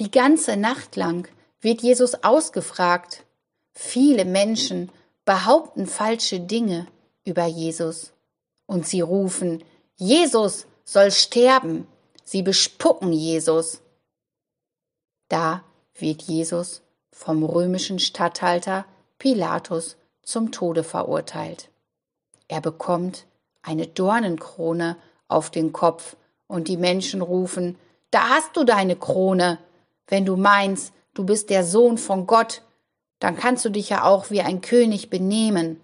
Die ganze Nacht lang wird Jesus ausgefragt. Viele Menschen behaupten falsche Dinge über Jesus. Und sie rufen, Jesus soll sterben. Sie bespucken Jesus. Da wird Jesus vom römischen Statthalter Pilatus zum Tode verurteilt. Er bekommt eine Dornenkrone auf den Kopf und die Menschen rufen, da hast du deine Krone. Wenn du meinst, du bist der Sohn von Gott, dann kannst du dich ja auch wie ein König benehmen.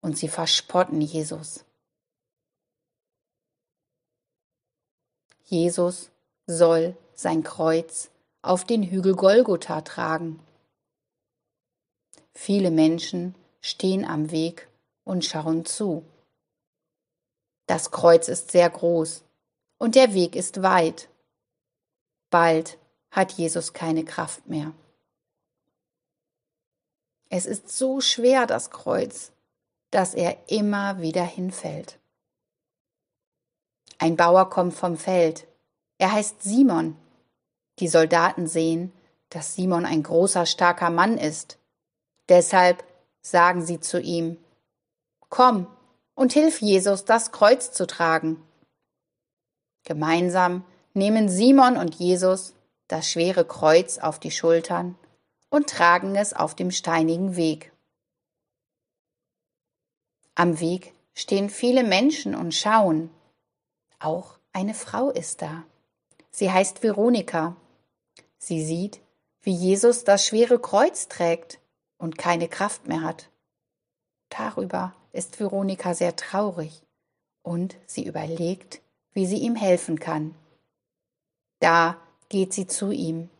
Und sie verspotten Jesus. Jesus soll sein Kreuz auf den Hügel Golgotha tragen. Viele Menschen stehen am Weg und schauen zu. Das Kreuz ist sehr groß und der Weg ist weit. Bald hat Jesus keine Kraft mehr. Es ist so schwer, das Kreuz, dass er immer wieder hinfällt. Ein Bauer kommt vom Feld. Er heißt Simon. Die Soldaten sehen, dass Simon ein großer, starker Mann ist. Deshalb sagen sie zu ihm, Komm und hilf Jesus, das Kreuz zu tragen. Gemeinsam nehmen Simon und Jesus das schwere Kreuz auf die Schultern und tragen es auf dem steinigen Weg. Am Weg stehen viele Menschen und schauen. Auch eine Frau ist da. Sie heißt Veronika. Sie sieht, wie Jesus das schwere Kreuz trägt und keine Kraft mehr hat. Darüber ist Veronika sehr traurig und sie überlegt, wie sie ihm helfen kann. Da geht sie zu ihm.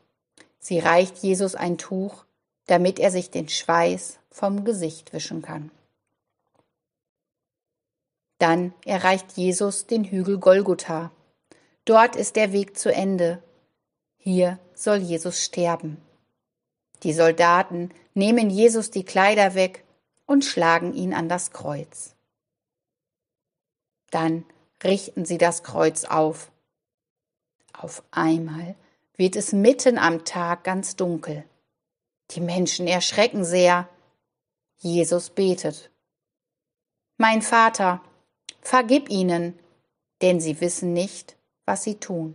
Sie reicht Jesus ein Tuch, damit er sich den Schweiß vom Gesicht wischen kann. Dann erreicht Jesus den Hügel Golgotha. Dort ist der Weg zu Ende. Hier soll Jesus sterben. Die Soldaten nehmen Jesus die Kleider weg und schlagen ihn an das Kreuz. Dann richten sie das Kreuz auf. Auf einmal wird es mitten am Tag ganz dunkel. Die Menschen erschrecken sehr. Jesus betet. Mein Vater, vergib ihnen, denn sie wissen nicht, was sie tun.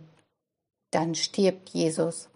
Dann stirbt Jesus.